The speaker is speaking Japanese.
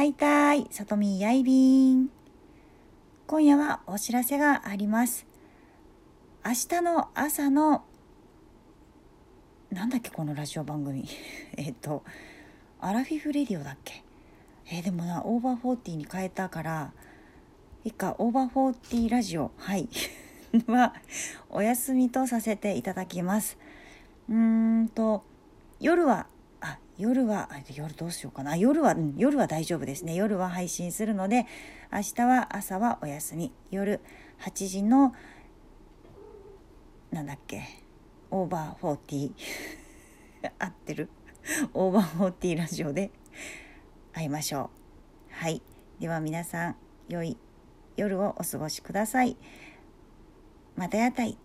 はいたい、さとみやいびん。今夜はお知らせがあります。明日の朝の、なんだっけこのラジオ番組。えっと、アラフィフレディオだっけえーでもな、オーバーフォーティーに変えたから、いいか、オーバーフォーティーラジオ、はい。は、お休みとさせていただきます。うーんと、夜は、あ、夜は、夜どうしようかな。夜は、うん夜は大丈夫ですね。夜は配信するので、明日は朝はお休み。夜8時の、なんだっけ、オーバーフォーティー。合ってるオーバーフォーティーラジオで会いましょう。はい。では皆さん、良い夜をお過ごしください。またやたい。